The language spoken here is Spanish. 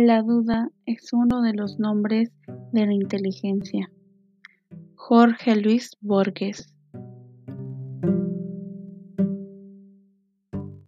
La duda es uno de los nombres de la inteligencia. Jorge Luis Borges